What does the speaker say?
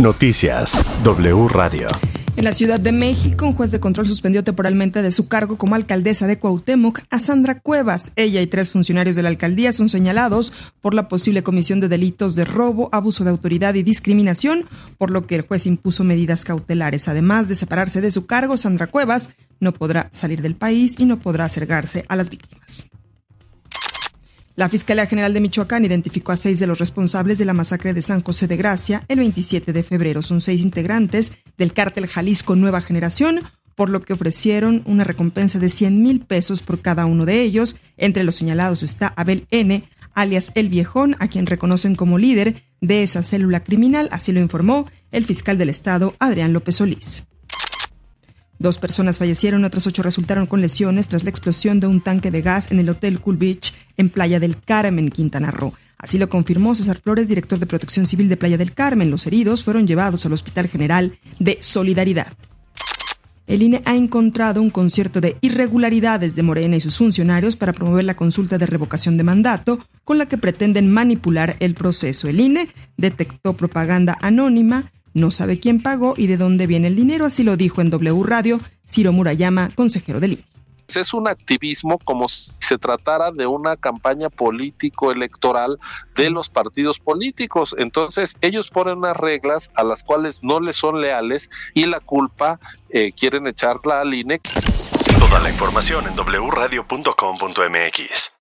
Noticias W Radio. En la Ciudad de México, un juez de control suspendió temporalmente de su cargo como alcaldesa de Cuauhtémoc a Sandra Cuevas. Ella y tres funcionarios de la alcaldía son señalados por la posible comisión de delitos de robo, abuso de autoridad y discriminación, por lo que el juez impuso medidas cautelares. Además de separarse de su cargo, Sandra Cuevas no podrá salir del país y no podrá acercarse a las víctimas. La Fiscalía General de Michoacán identificó a seis de los responsables de la masacre de San José de Gracia el 27 de febrero. Son seis integrantes del cártel Jalisco Nueva Generación, por lo que ofrecieron una recompensa de 100 mil pesos por cada uno de ellos. Entre los señalados está Abel N., alias El Viejón, a quien reconocen como líder de esa célula criminal, así lo informó el fiscal del Estado, Adrián López Solís. Dos personas fallecieron, otras ocho resultaron con lesiones tras la explosión de un tanque de gas en el Hotel Cool Beach en Playa del Carmen, Quintana Roo. Así lo confirmó César Flores, director de Protección Civil de Playa del Carmen. Los heridos fueron llevados al Hospital General de Solidaridad. El INE ha encontrado un concierto de irregularidades de Morena y sus funcionarios para promover la consulta de revocación de mandato con la que pretenden manipular el proceso. El INE detectó propaganda anónima no sabe quién pagó y de dónde viene el dinero, así lo dijo en W Radio Ciro Murayama, consejero del INE es un activismo como si se tratara de una campaña político electoral de los partidos políticos. Entonces ellos ponen unas reglas a las cuales no les son leales y la culpa eh, quieren echarla al INE. Toda la información en wradio.com.mx.